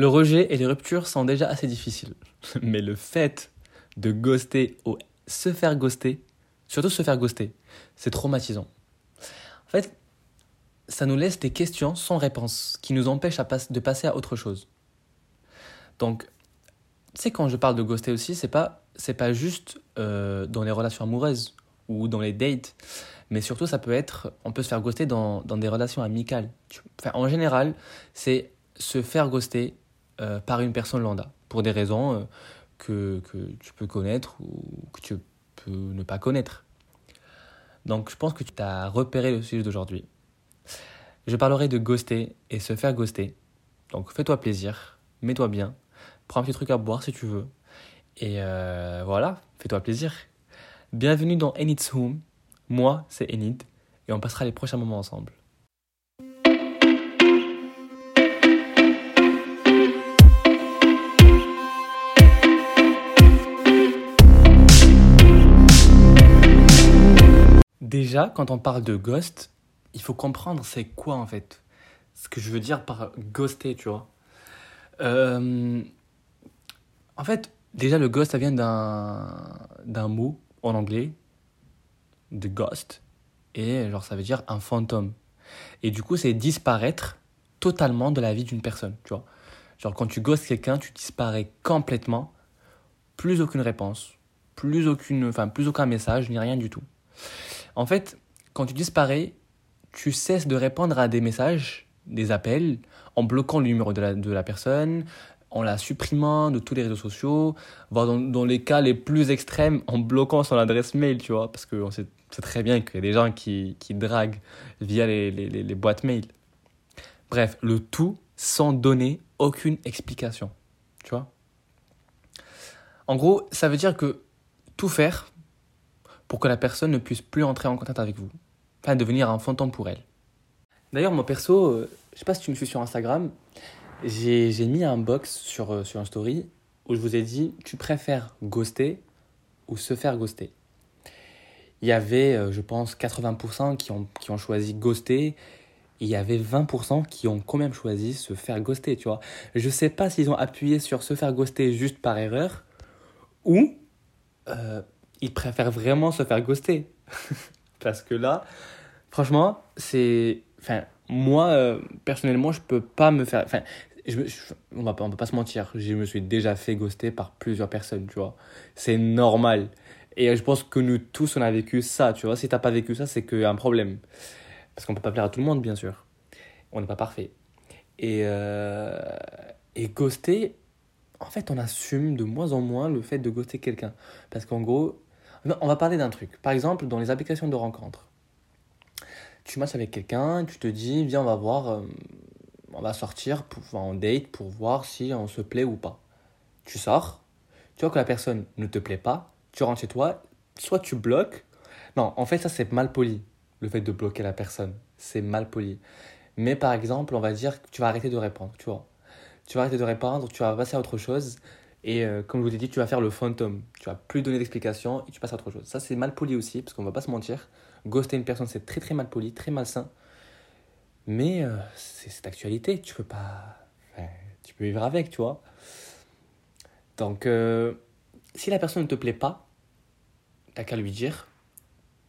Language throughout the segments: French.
Le rejet et les ruptures sont déjà assez difficiles. Mais le fait de ghoster ou se faire ghoster, surtout se faire ghoster, c'est traumatisant. En fait, ça nous laisse des questions sans réponse qui nous empêchent de passer à autre chose. Donc, tu sais, quand je parle de ghoster aussi, c'est pas, c'est pas juste euh, dans les relations amoureuses ou dans les dates, mais surtout, ça peut être, on peut se faire ghoster dans, dans des relations amicales. Enfin, en général, c'est se faire ghoster euh, par une personne lambda, pour des raisons euh, que, que tu peux connaître ou que tu peux ne pas connaître. Donc, je pense que tu as repéré le sujet d'aujourd'hui. Je parlerai de ghoster et se faire ghoster. Donc, fais-toi plaisir, mets-toi bien, prends un petit truc à boire si tu veux. Et euh, voilà, fais-toi plaisir. Bienvenue dans Enid's Home. Moi, c'est Enid et on passera les prochains moments ensemble. Déjà, quand on parle de ghost, il faut comprendre c'est quoi en fait. Ce que je veux dire par ghoster, tu vois. Euh, en fait, déjà le ghost, ça vient d'un mot en anglais, de ghost, et genre ça veut dire un fantôme. Et du coup, c'est disparaître totalement de la vie d'une personne, tu vois. Genre quand tu ghostes quelqu'un, tu disparais complètement, plus aucune réponse, plus aucune, enfin plus aucun message, ni rien du tout. En fait, quand tu disparais, tu cesses de répondre à des messages, des appels, en bloquant le numéro de la, de la personne, en la supprimant de tous les réseaux sociaux, voire dans, les cas les plus extrêmes, en bloquant son adresse mail, tu vois, parce qu'on sait, très bien qu'il y a des gens qui, qui draguent via les, les, les, boîtes mail. Bref, le tout sans donner aucune explication, tu vois. En gros, ça veut dire que tout faire pour que la personne ne puisse plus entrer en contact avec vous, enfin devenir un fantôme pour elle. D'ailleurs, moi perso, euh, je sais pas si tu me suis sur Instagram, j'ai mis un box sur, euh, sur un story où je vous ai dit tu préfères ghoster ou se faire ghoster. Il y avait, euh, je pense, 80% qui ont, qui ont choisi ghoster. il y avait 20% qui ont quand même choisi se faire ghoster, tu vois. Je sais pas s'ils ont appuyé sur se faire ghoster juste par erreur ou euh, ils préfèrent vraiment se faire ghoster. Parce que là, franchement, c'est. Enfin, moi, personnellement, je peux pas me faire. Enfin, je, on va peut pas se mentir, je me suis déjà fait ghoster par plusieurs personnes, tu vois. C'est normal. Et je pense que nous tous, on a vécu ça, tu vois. Si t'as pas vécu ça, c'est qu'il y a un problème. Parce qu'on peut pas plaire à tout le monde, bien sûr. On n'est pas parfait. Et, euh, et ghoster, en fait, on assume de moins en moins le fait de ghoster quelqu'un. Parce qu'en gros, on va parler d'un truc. Par exemple, dans les applications de rencontres. Tu matches avec quelqu'un, tu te dis, viens, on va voir. Euh, on va sortir pour, en date pour voir si on se plaît ou pas. Tu sors, tu vois que la personne ne te plaît pas, tu rentres chez toi, soit tu bloques. Non, en fait, ça c'est mal poli, le fait de bloquer la personne. C'est mal poli. Mais par exemple, on va dire que tu vas arrêter de répondre, tu vois. Tu vas arrêter de répondre, tu vas passer à autre chose. Et euh, comme je vous l'ai dit, tu vas faire le fantôme. Tu vas plus donner d'explication et tu passes à autre chose. Ça, c'est mal poli aussi, parce qu'on va pas se mentir. Ghoster une personne, c'est très très mal poli, très malsain. Mais euh, c'est cette actualité, tu peux pas. tu peux vivre avec, tu vois. Donc, euh, si la personne ne te plaît pas, t'as qu'à lui dire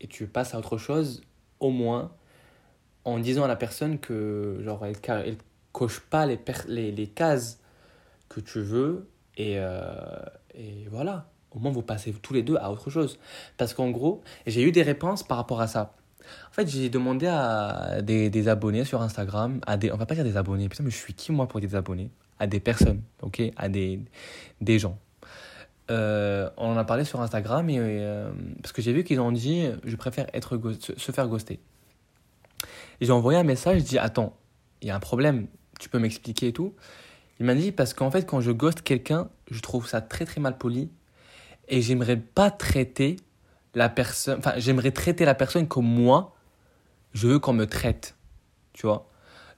et tu passes à autre chose, au moins en disant à la personne que, genre, elle, coche pas les, cases que tu veux et, euh, et voilà. Au moins, vous passez tous les deux à autre chose. Parce qu'en gros, j'ai eu des réponses par rapport à ça. En fait, j'ai demandé à des, abonnés sur Instagram, à des, on va pas dire des abonnés, mais je suis qui moi pour des abonnés? À des personnes, ok? À des, des gens. Euh, on en a parlé sur Instagram et, euh, parce que j'ai vu qu'ils ont dit je préfère être se faire ghoster. J'ai envoyé un message, je dis attends, il y a un problème, tu peux m'expliquer et tout. Il m'a dit parce qu'en fait quand je ghost quelqu'un, je trouve ça très très mal poli et j'aimerais pas traiter la personne, enfin, j'aimerais traiter la personne comme moi, je veux qu'on me traite. Tu vois?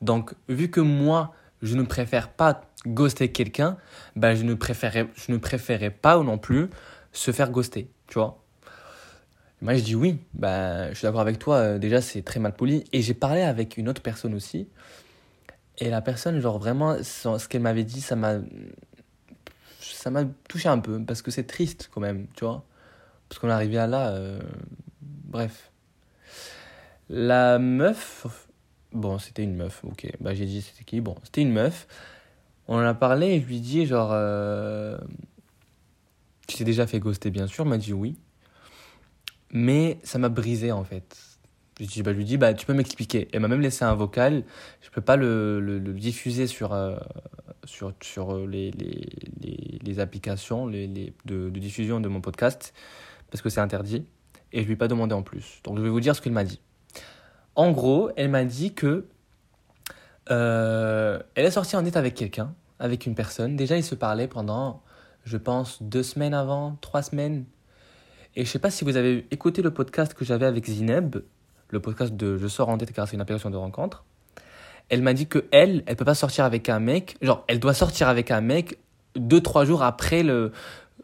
Donc, vu que moi, je ne préfère pas ghoster quelqu'un, ben, je ne préférais, je ne pas non plus se faire ghoster. Tu vois? Moi, je dis oui, ben, je suis d'accord avec toi, euh, déjà, c'est très mal poli. Et j'ai parlé avec une autre personne aussi. Et la personne, genre vraiment, ce qu'elle m'avait dit, ça m'a. Ça m'a touché un peu, parce que c'est triste quand même, tu vois. Parce qu'on est arrivé à là. Euh, bref. La meuf. Bon, c'était une meuf, ok. Bah, j'ai dit c'était qui? Bon, c'était une meuf. On en a parlé et je lui dis, genre. Euh... Tu t'es déjà fait ghoster, bien sûr? M'a dit oui. Mais ça m'a brisé, en fait. Je, bah, lui dis, bah, tu peux m'expliquer. Elle m'a même laissé un vocal. Je peux pas le, le, diffuser sur, euh, sur, sur les, les, les, les applications les, de, de, diffusion de mon podcast parce que c'est interdit. Et je lui ai pas demandé en plus. Donc je vais vous dire ce qu'elle m'a dit. En gros, elle m'a dit que euh, elle est sortie en date avec quelqu'un, avec une personne. Déjà, ils se parlaient pendant, je pense, deux semaines avant, trois semaines. Et je sais pas si vous avez écouté le podcast que j'avais avec Zineb, le podcast de Je sors en date car c'est une application de rencontre. Elle m'a dit que elle, elle peut pas sortir avec un mec, genre elle doit sortir avec un mec deux trois jours après le,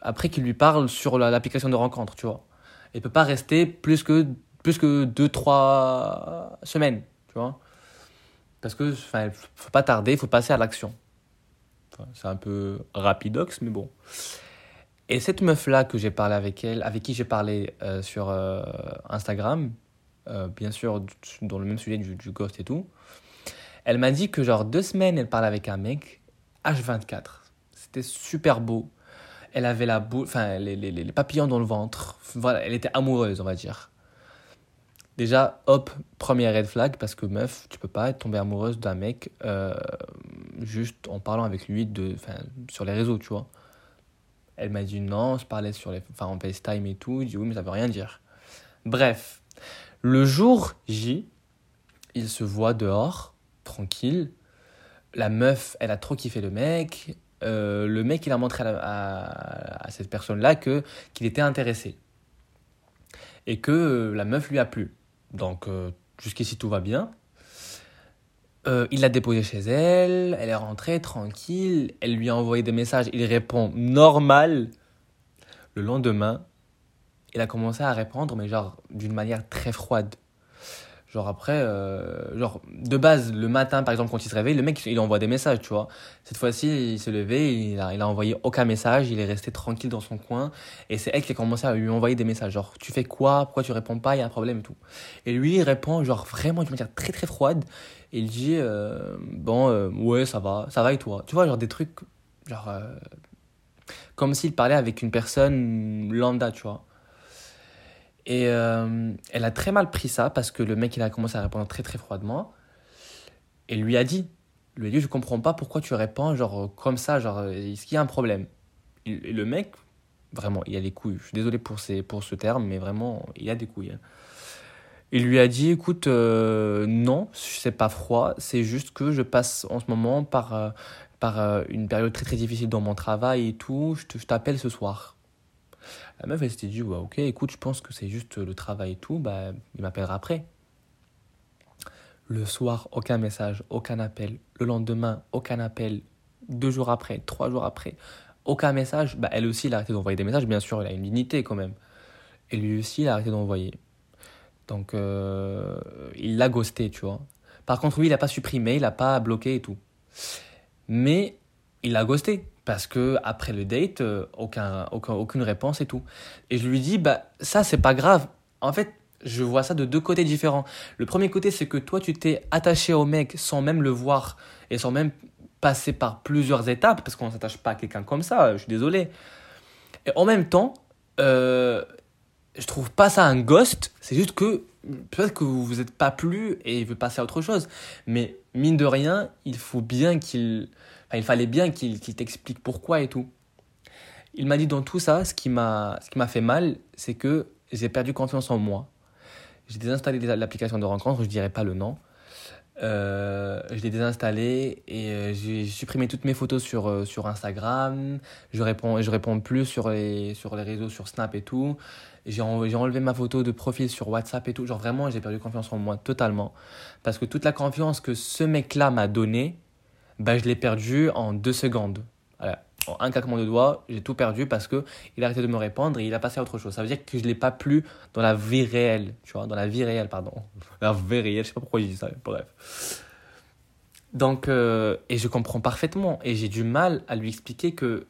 après qu'il lui parle sur l'application de rencontre, tu vois. Elle peut pas rester plus que plus que deux trois semaines, tu vois. Parce que enfin, faut pas tarder, faut passer à l'action. c'est un peu rapidox, mais bon. Et cette meuf-là que j'ai parlé avec elle, avec qui j'ai parlé euh, sur euh, Instagram, euh, bien sûr dans le même sujet du, ghost et tout, elle m'a dit que genre deux semaines, elle parlait avec un mec, H24. C'était super beau. Elle avait la boule, enfin les, les, les papillons dans le ventre. Voilà, elle était amoureuse, on va dire. Déjà, hop, premier red flag, parce que meuf, tu peux pas être tombée amoureuse d'un mec juste en parlant avec lui de, sur les réseaux, tu vois. Elle m'a dit non, je parlais sur les, en FaceTime et tout. Je dis oui, mais ça veut rien dire. Bref, le jour J, il se voit dehors, tranquille. La meuf, elle a trop kiffé le mec. Euh, le mec, il a montré à, cette personne-là que qu'il était intéressé. Et que la meuf lui a plu. Donc, euh, jusqu'ici, tout va bien. Euh, il l'a déposée chez elle, elle est rentrée tranquille, elle lui a envoyé des messages, il répond normal. Le lendemain, il a commencé à répondre, mais genre d'une manière très froide. Genre après, euh, genre de base, le matin par exemple, quand il se réveille, le mec il envoie des messages, tu vois. Cette fois-ci, il s'est levé, il a, envoyé aucun message, il est resté tranquille dans son coin. Et c'est elle qui a commencé à lui envoyer des messages, genre tu fais quoi, pourquoi tu réponds pas, il y a un problème et tout. Et lui il répond, genre vraiment d'une manière très très froide. Et il dit, euh, bon, euh, ouais, ça va, ça va et toi. Tu vois, genre des trucs, genre, comme s'il parlait avec une personne lambda, tu vois. Et euh, elle a très mal pris ça parce que le mec, il a commencé à répondre très très froidement. Et lui a dit, lui a dit, je comprends pas pourquoi tu réponds genre comme ça, genre, est-ce qu'il y a un problème? Et le mec, vraiment, il a des couilles. Je suis désolé pour, ces, pour ce terme, mais vraiment, il a des couilles. Hein. Il lui a dit, écoute, euh, non, c'est pas froid, c'est juste que je passe en ce moment par, euh, par une période très très difficile dans mon travail et tout, je t'appelle ce soir. La meuf, elle s'était dit, ok, écoute, je pense que c'est juste le travail et tout, bah, il m'appellera après. Le soir, aucun message, aucun appel. Le lendemain, aucun appel. Deux jours après, trois jours après, aucun message. Bah, elle aussi, elle a arrêté d'envoyer des messages. Bien sûr, elle a une dignité quand même. Et lui aussi, il a arrêté d'envoyer. Donc, euh, il l'a ghosté, tu vois. Par contre, lui, il n'a pas supprimé, il n'a pas bloqué et tout. Mais il l'a ghosté parce que après le date, euh, aucun, aucun, aucune réponse et tout. Et je lui dis, bah ça c'est pas grave. En fait, je vois ça de deux côtés différents. Le premier côté, c'est que toi tu t'es attaché au mec sans même le voir et sans même passer par plusieurs étapes, parce qu'on ne s'attache pas à quelqu'un comme ça, je suis désolé. Et en même temps, euh, je trouve pas ça un ghost, c'est juste que peut-être que vous vous êtes pas plu et il veut passer à autre chose. Mais mine de rien, il faut bien qu'il il fallait bien qu'il t'explique pourquoi et tout. Il m'a dit dans tout ça, ce qui m'a fait mal, c'est que j'ai perdu confiance en moi. J'ai désinstallé l'application de rencontre, je dirais pas le nom. Euh, je l'ai désinstallé et euh, j'ai supprimé toutes mes photos sur, euh, sur Instagram. Je réponds, je réponds plus sur les, sur les réseaux, sur Snap et tout. J'ai enlevé ma photo de profil sur WhatsApp et tout. Genre vraiment, j'ai perdu confiance en moi totalement. Parce que toute la confiance que ce mec-là m'a donnée, bah, je l'ai perdu en deux secondes. En un claquement de doigts, j'ai tout perdu parce que il a arrêté de me répondre et il a passé à autre chose. Ça veut dire que je ne l'ai pas plu dans la vie réelle, tu vois, dans la vie réelle, pardon. La vie réelle, je sais pas pourquoi je dis ça, bref. Donc, euh, et je comprends parfaitement. Et j'ai du mal à lui expliquer que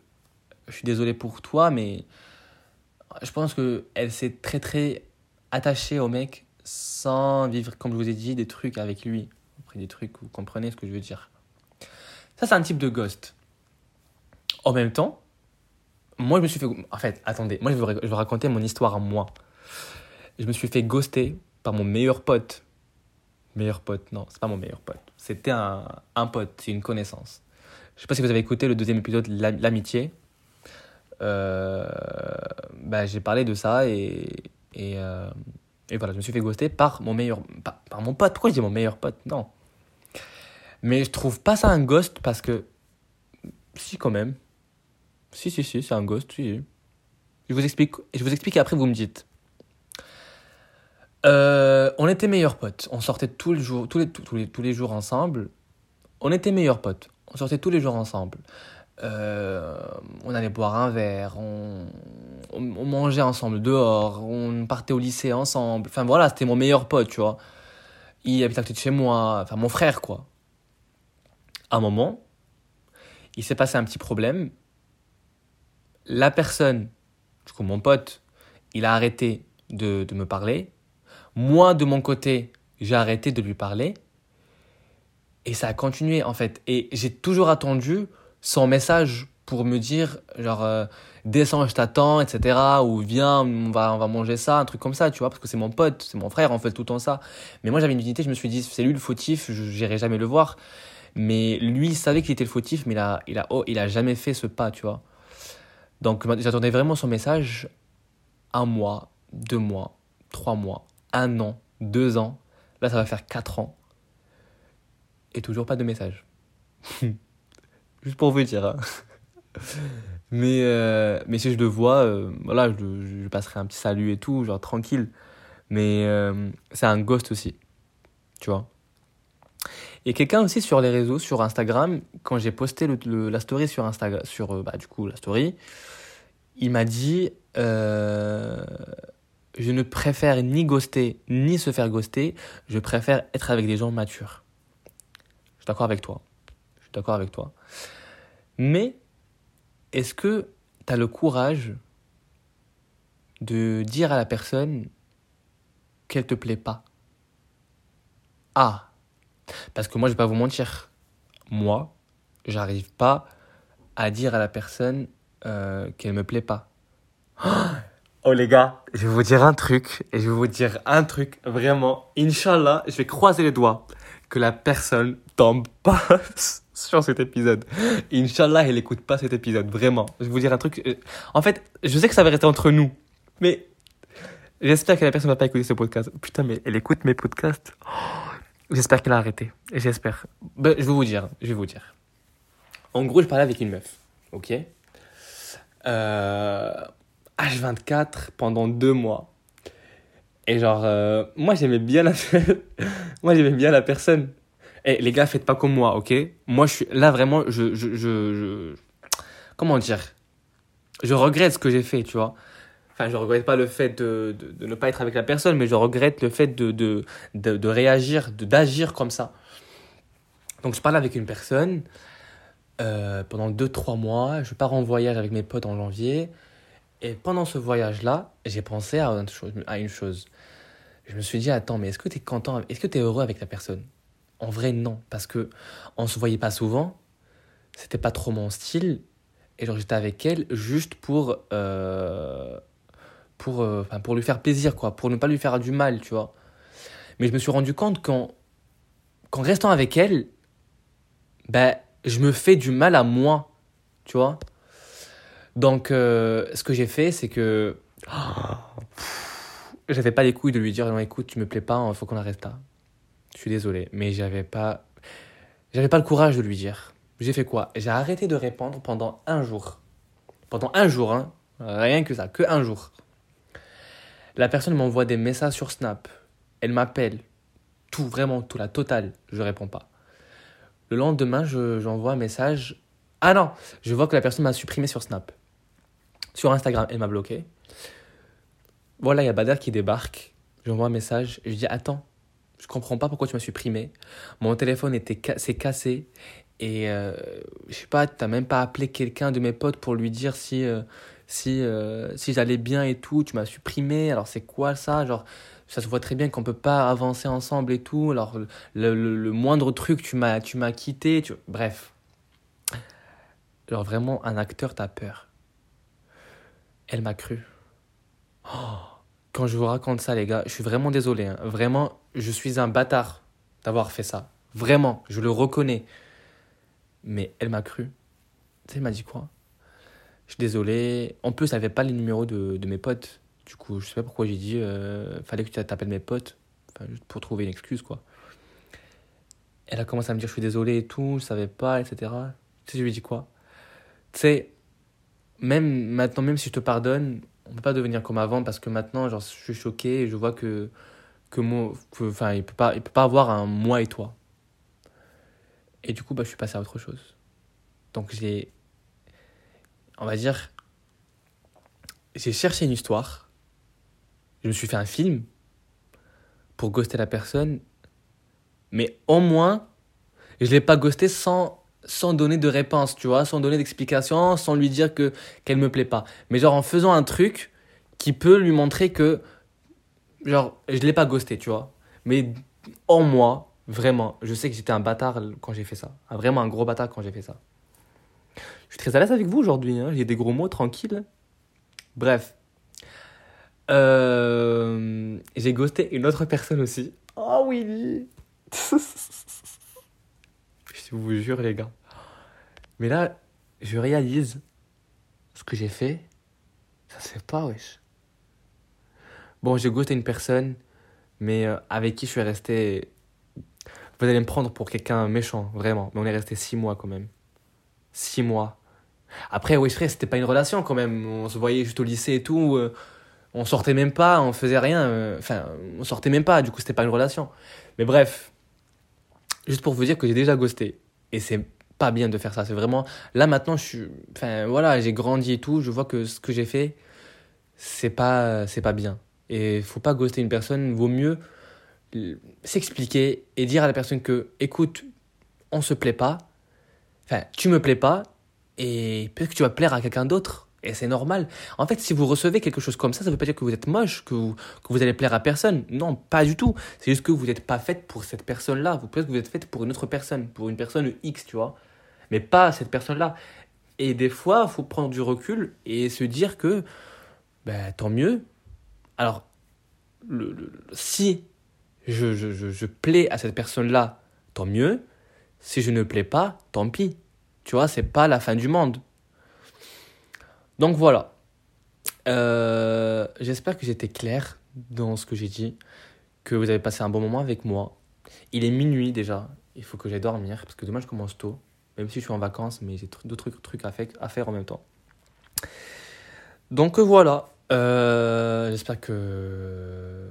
je suis désolé pour toi, mais je pense qu'elle s'est très très attachée au mec sans vivre, comme je vous ai dit, des trucs avec lui. Après, des trucs, vous comprenez ce que je veux dire. Ça, c'est un type de ghost. En même temps, moi, je me suis fait. En fait, attendez, moi, je vais, vais raconter mon histoire à moi. Je me suis fait ghoster par mon meilleur pote. Meilleur pote, non, c'est pas mon meilleur pote. C'était un, pote, c'est une connaissance. Je sais pas si vous avez écouté le deuxième épisode, L'amitié. Euh, bah, j'ai parlé de ça et, et, euh, et, voilà, je me suis fait ghoster par mon meilleur. Par mon pote. Pourquoi je dis mon meilleur pote? Non. Mais je trouve pas ça un ghost parce que. Si, quand même. Si, si, si, c'est un ghost, si. Je vous explique, je vous explique et après vous me dites. Euh, on était meilleurs potes. On sortait tous les, jours, tous, les, tous, les, tous les jours ensemble. On était meilleurs potes. On sortait tous les jours ensemble. Euh, on allait boire un verre, on, on, mangeait ensemble dehors, on partait au lycée ensemble. Enfin voilà, c'était mon meilleur pote, tu vois. Il habitait à côté de chez moi, enfin mon frère, quoi. Un moment, il s'est passé un petit problème. La personne, du coup mon pote, il a arrêté de, me parler. Moi, de mon côté, j'ai arrêté de lui parler. Et ça a continué, en fait. Et j'ai toujours attendu son message pour me dire, genre, euh, descends, je t'attends, etc. Ou viens, on va, on va manger ça, un truc comme ça, tu vois, parce que c'est mon pote, c'est mon frère, on fait tout le temps ça. Mais moi, j'avais une unité, je me suis dit, c'est lui le fautif, je n'irai jamais le voir. Mais lui, il savait qu'il était le fautif, mais il a, il, a, oh, il a jamais fait ce pas, tu vois. Donc, j'attendais vraiment son message un mois, deux mois, trois mois, un an, deux ans. Là, ça va faire quatre ans. Et toujours pas de message. Juste pour vous dire. Hein. mais, euh, mais si je le vois, euh, voilà, je, passerai un petit salut et tout, genre tranquille. Mais euh, c'est un ghost aussi. Tu vois? Et quelqu'un aussi sur les réseaux, sur Instagram, quand j'ai posté le, la story sur Instagram, sur bah, du coup la story, il m'a dit Je ne préfère ni ghoster, ni se faire ghoster, je préfère être avec des gens matures. Je suis d'accord avec toi. Je suis d'accord avec toi. Mais est-ce que tu as le courage de dire à la personne qu'elle te plaît pas? Ah Parce que moi, je vais pas vous mentir. Moi, j'arrive pas à dire à la personne euh, qu'elle me plaît pas. Oh les gars, je vais vous dire un truc, et je vais vous dire un truc, vraiment, Inch'Allah, je vais croiser les doigts que la personne tombe pas sur cet épisode. Inch'Allah, elle écoute pas cet épisode, vraiment. Je vais vous dire un truc. Euh, en fait, je sais que ça va rester entre nous, mais j'espère que la personne va pas écouter ce podcast. Putain, mais elle écoute mes podcasts. J'espère qu'elle a arrêté. J'espère. Ben, je vais vous dire, je vais vous dire. En gros, je parlais avec une meuf, ok? Euh, H24 pendant deux mois. Et genre, euh, moi j'aimais bien la bien la personne. Et les gars, faites pas comme moi, ok? Moi je suis là vraiment, je, je, je, comment dire? Je regrette ce que j'ai fait, tu vois? Enfin, je regrette pas le fait de, de, ne pas être avec la personne, mais je regrette le fait de, de, de, réagir, d'agir comme ça. Donc je parle avec une personne euh, pendant 2-3 mois. Je pars en voyage avec mes potes en janvier. Et pendant ce voyage-là, j'ai pensé à une, chose. Je me suis dit, attends, mais est-ce que tu es content, est-ce que tu es heureux avec la personne? En vrai, non, parce que on se voyait pas souvent, c'était pas trop mon style, et j'étais avec elle juste pour, euh, pour, euh, pour lui faire plaisir, quoi, pour ne pas lui faire du mal, tu vois. Mais je me suis rendu compte qu'en, qu'en restant avec elle, ben, je me fais du mal à moi, tu vois. Donc, euh, ce que j'ai fait, c'est que. j'avais pas les couilles de lui dire non, écoute, tu me plais pas, il faut qu'on arrête là. Je suis désolé, mais j'avais pas. J'avais pas le courage de lui dire. J'ai fait quoi? J'ai arrêté de répondre pendant un jour. Pendant un jour, hein. Rien que ça, que un jour. La personne m'envoie des messages sur Snap. Elle m'appelle. Tout, vraiment tout, la totale. Je réponds pas. Le lendemain, j'envoie un message. Ah non, je vois que la personne m'a supprimé sur Snap. Sur Instagram, elle m'a bloqué. Voilà, il y a Bader qui débarque. J'envoie un message. Je dis Attends, Je comprends pas pourquoi tu m'as supprimé. Mon téléphone était s'est cassé. Et euh, je sais pas, t'as même pas appelé quelqu'un de mes potes pour lui dire si, euh, si, euh, si j'allais bien et tout. Tu m'as supprimé. Alors c'est quoi ça? Genre, ça se voit très bien qu'on peut pas avancer ensemble et tout. Alors le, le, moindre truc, tu m'as, tu m'as quitté. Bref. Alors vraiment, un acteur, t'as peur. Elle m'a cru. Oh, quand je vous raconte ça, les gars, je suis vraiment désolé. Hein. Vraiment, je suis un bâtard d'avoir fait ça. Vraiment, je le reconnais. Mais elle m'a cru. Tu sais, elle m'a dit quoi? Je suis désolé. En plus, n'avait pas les numéros de, de, mes potes. Du coup, je sais pas pourquoi j'ai dit, euh, fallait que tu t'appelles mes potes. Enfin, juste pour trouver une excuse, quoi. Elle a commencé à me dire, je suis désolé et tout, je savais pas, etc. Tu sais, je lui ai dit quoi? Tu sais, même maintenant, même si je te pardonne, on peut pas devenir comme avant parce que maintenant, genre, je suis choqué et je vois que, que moi, enfin, il peut pas, il peut pas avoir un moi et toi. Et du coup, bah, je suis passé à autre chose. Donc j'ai, on va dire, j'ai cherché une histoire. Je me suis fait un film pour ghoster la personne. Mais au moins, je ne l'ai pas ghosté sans, sans donner de réponse, tu vois, sans donner d'explication, sans lui dire que qu'elle me plaît pas. Mais genre en faisant un truc qui peut lui montrer que, genre, je l'ai pas ghosté, tu vois. Mais en moi, Vraiment, je sais que j'étais un bâtard quand j'ai fait ça. Vraiment un gros bâtard quand j'ai fait ça. Je suis très à l'aise avec vous aujourd'hui. Hein. J'ai des gros mots, tranquille. Bref. Euh, j'ai ghosté une autre personne aussi. Oh oui Je vous jure, les gars. Mais là, je réalise ce que j'ai fait. Ça se fait pas, wesh. Bon, j'ai ghosté une personne, mais euh, avec qui je suis resté vous allez me prendre pour quelqu'un méchant, vraiment. Mais on est resté six mois quand même. Six mois. Après, oui, frère, c'était pas une relation quand même. On se voyait juste au lycée et tout. Euh, on sortait même pas, on faisait rien. Euh, enfin, on sortait même pas, du coup, c'était pas une relation. Mais bref, juste pour vous dire que j'ai déjà ghosté. Et c'est pas bien de faire ça. C'est vraiment. Là, maintenant, je suis. Enfin, voilà, j'ai grandi et tout. Je vois que ce que j'ai fait, c'est pas, c'est pas bien. Et faut pas ghoster une personne. Vaut mieux s'expliquer et dire à la personne que, écoute, on se plaît pas, enfin, tu me plais pas, et peut-être que tu vas plaire à quelqu'un d'autre. Et c'est normal. En fait, si vous recevez quelque chose comme ça, ça ne veut pas dire que vous êtes moche, que vous, que vous allez plaire à personne. Non, pas du tout. C'est juste que vous n'êtes pas faite pour cette personne-là. Vous peut-être que vous êtes faite pour une autre personne, pour une personne X, tu vois. Mais pas cette personne-là. Et des fois, il faut prendre du recul et se dire que, ben, tant mieux. Alors, le, si je, je, je, je plais à cette personne-là, tant mieux. Si je ne plais pas, tant pis. Tu vois, c'est pas la fin du monde. Donc voilà. Euh, j'espère que j'étais clair dans ce que j'ai dit, que vous avez passé un bon moment avec moi. Il est minuit déjà, il faut que j'aille dormir, parce que demain je commence tôt, même si je suis en vacances, mais j'ai d'autres trucs à faire en même temps. Donc voilà, euh, j'espère que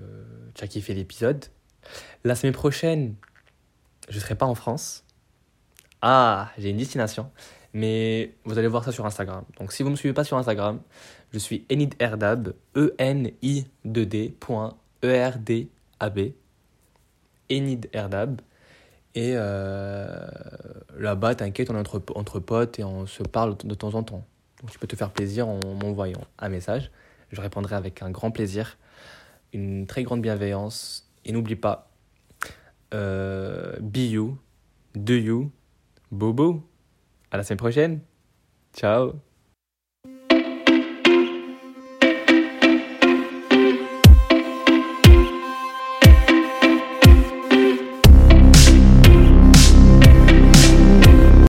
tu as kiffé l'épisode. La semaine prochaine, je ne serai pas en France. Ah, j'ai une destination. Mais vous allez voir ça sur Instagram. Donc si vous ne me suivez pas sur Instagram, je suis Enid Erdab, E-N-I-D-D, E-R-D-A-B. Enid Erdab. Et euh, là-bas, t'inquiète, on est entre, entre potes et on se parle de temps en temps. Donc tu peux te faire plaisir en m'envoyant un message. Je répondrai avec un grand plaisir, une très grande bienveillance et n'oublie pas, euh, be you, do you, bobo. À la semaine prochaine. Ciao.